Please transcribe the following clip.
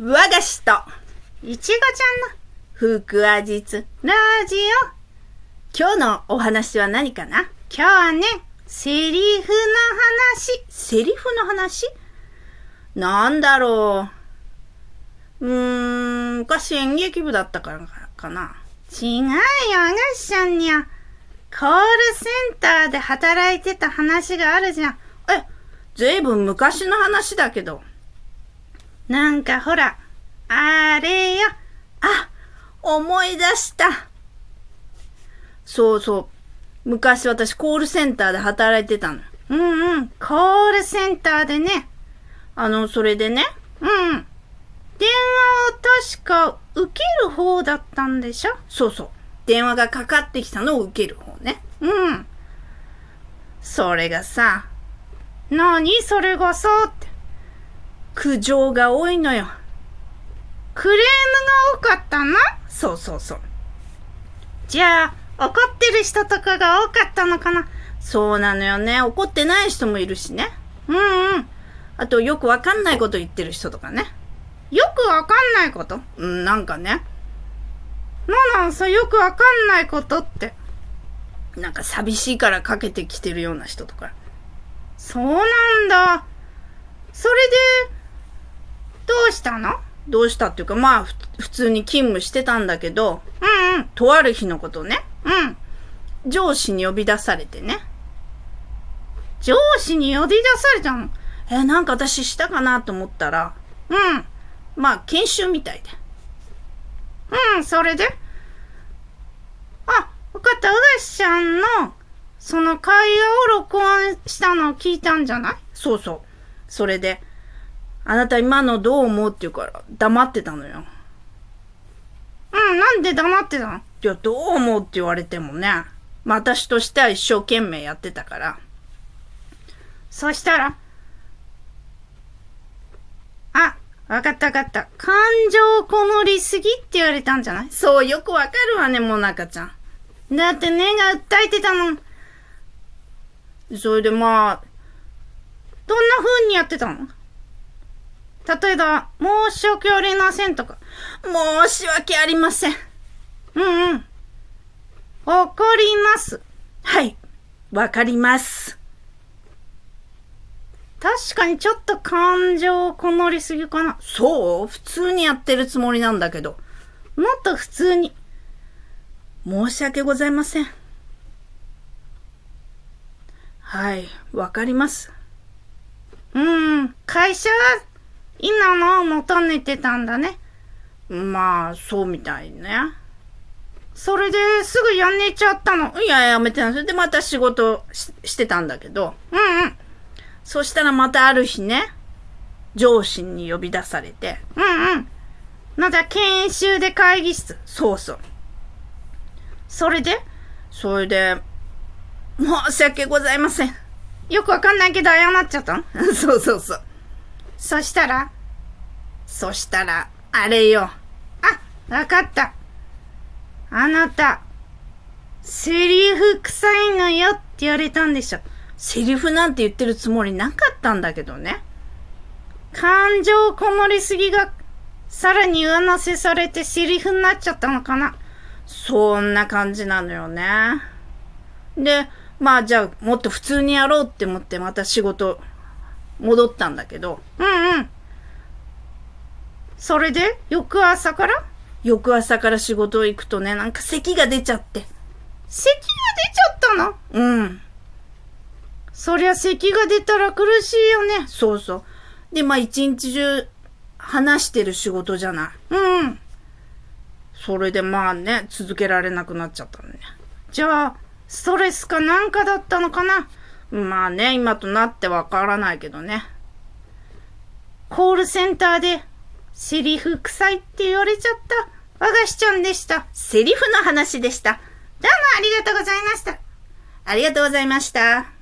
我が師といちごちゃんの福アジツラジオ。今日のお話は何かな？今日はね、セリフの話。セリフの話？なんだろう。うーん、昔演劇部だったからかな。違うよ、あがしちゃんにゃ。コールセンターで働いてた話があるじゃん。え、ずいぶん昔の話だけど。なんかほら、あれよ。あ、思い出した。そうそう。昔私コールセンターで働いてたの。うんうん、コールセンターでね。あの、それでね。うん。電話を確か受ける方だったんでしょ？そうそう。電話がかかってきたのを受ける方ね。うん。それがさ、なにそれがさって。苦情が多いのよ。クレームが多かったの？そうそうそう。じゃあ、怒ってる人とかが多かったのかな？そうなのよね。怒ってない人もいるしね。うんうん。あと、よくわかんないこと言ってる人とかね。よくわかんないこと？うん、なんかね。なんなんさ、よくわかんないことって。なんか寂しいからかけてきてるような人とか。そうなんだ。それで、どうしたの？どうしたっていうか、まあ、ふ普通に勤務してたんだけど、うんうん。とある日のことね、うん。上司に呼び出されてね。上司に呼び出されたの？え、なんか私したかなと思ったら、うん。まあ、研修みたいで。うん、それで？あ、わかった。うがしちゃんの、その会話を録音したのを聞いたんじゃない？そうそう。それで、あなた今のどう思うって言うから、黙ってたのよ。うん、なんで黙ってたの？いや、どう思うって言われてもね。まあ、私としては一生懸命やってたから。そしたら、あ、わかったわかった。感情こもりすぎって言われたんじゃない？そう、よくわかるわね、もなかちゃん。だって根が訴えてたもん。それでまあ、どんな風にやってたの？例えば、申し訳ありませんとか。申し訳ありません。うんうん。わかります。はい、わかります。確かにちょっと感情こもりすぎかな。そう？普通にやってるつもりなんだけど。もっと普通に。申し訳ございません。はい、わかります。うん、会社は今のを求めてたんだね。まあ、そうみたいね。それですぐやめちゃったの。いや、やめてない。それでまた仕事してたんだけど。うんうん。そしたらまたある日ね、上司に呼び出されて。うんうん。まだ研修で会議室。そうそう。それでそれで、申し訳ございません。よくわかんないけど謝っちゃったの そうそうそう。そしたらそしたら、あれよ。あ、わかった。あなた、セリフ臭いのよって言われたんでしょ。セリフなんて言ってるつもりなかったんだけどね。感情こもりすぎが、さらに上乗せされてセリフになっちゃったのかな。そんな感じなのよね。で、まあじゃあもっと普通にやろうって思ってまた仕事戻ったんだけど、うんうん。それで、翌朝から？翌朝から仕事行くとね、なんか咳が出ちゃって。咳が出ちゃったの？うん。そりゃ咳が出たら苦しいよね。そうそう。で、まあ一日中話してる仕事じゃない。うん。それでまあね、続けられなくなっちゃったのね。じゃあ、ストレスかなんかだったのかな？まあね、今となってわからないけどね。コールセンターで、セリフ臭いって言われちゃった。和菓子ちゃんでした。セリフの話でした。どうもありがとうございました。ありがとうございました。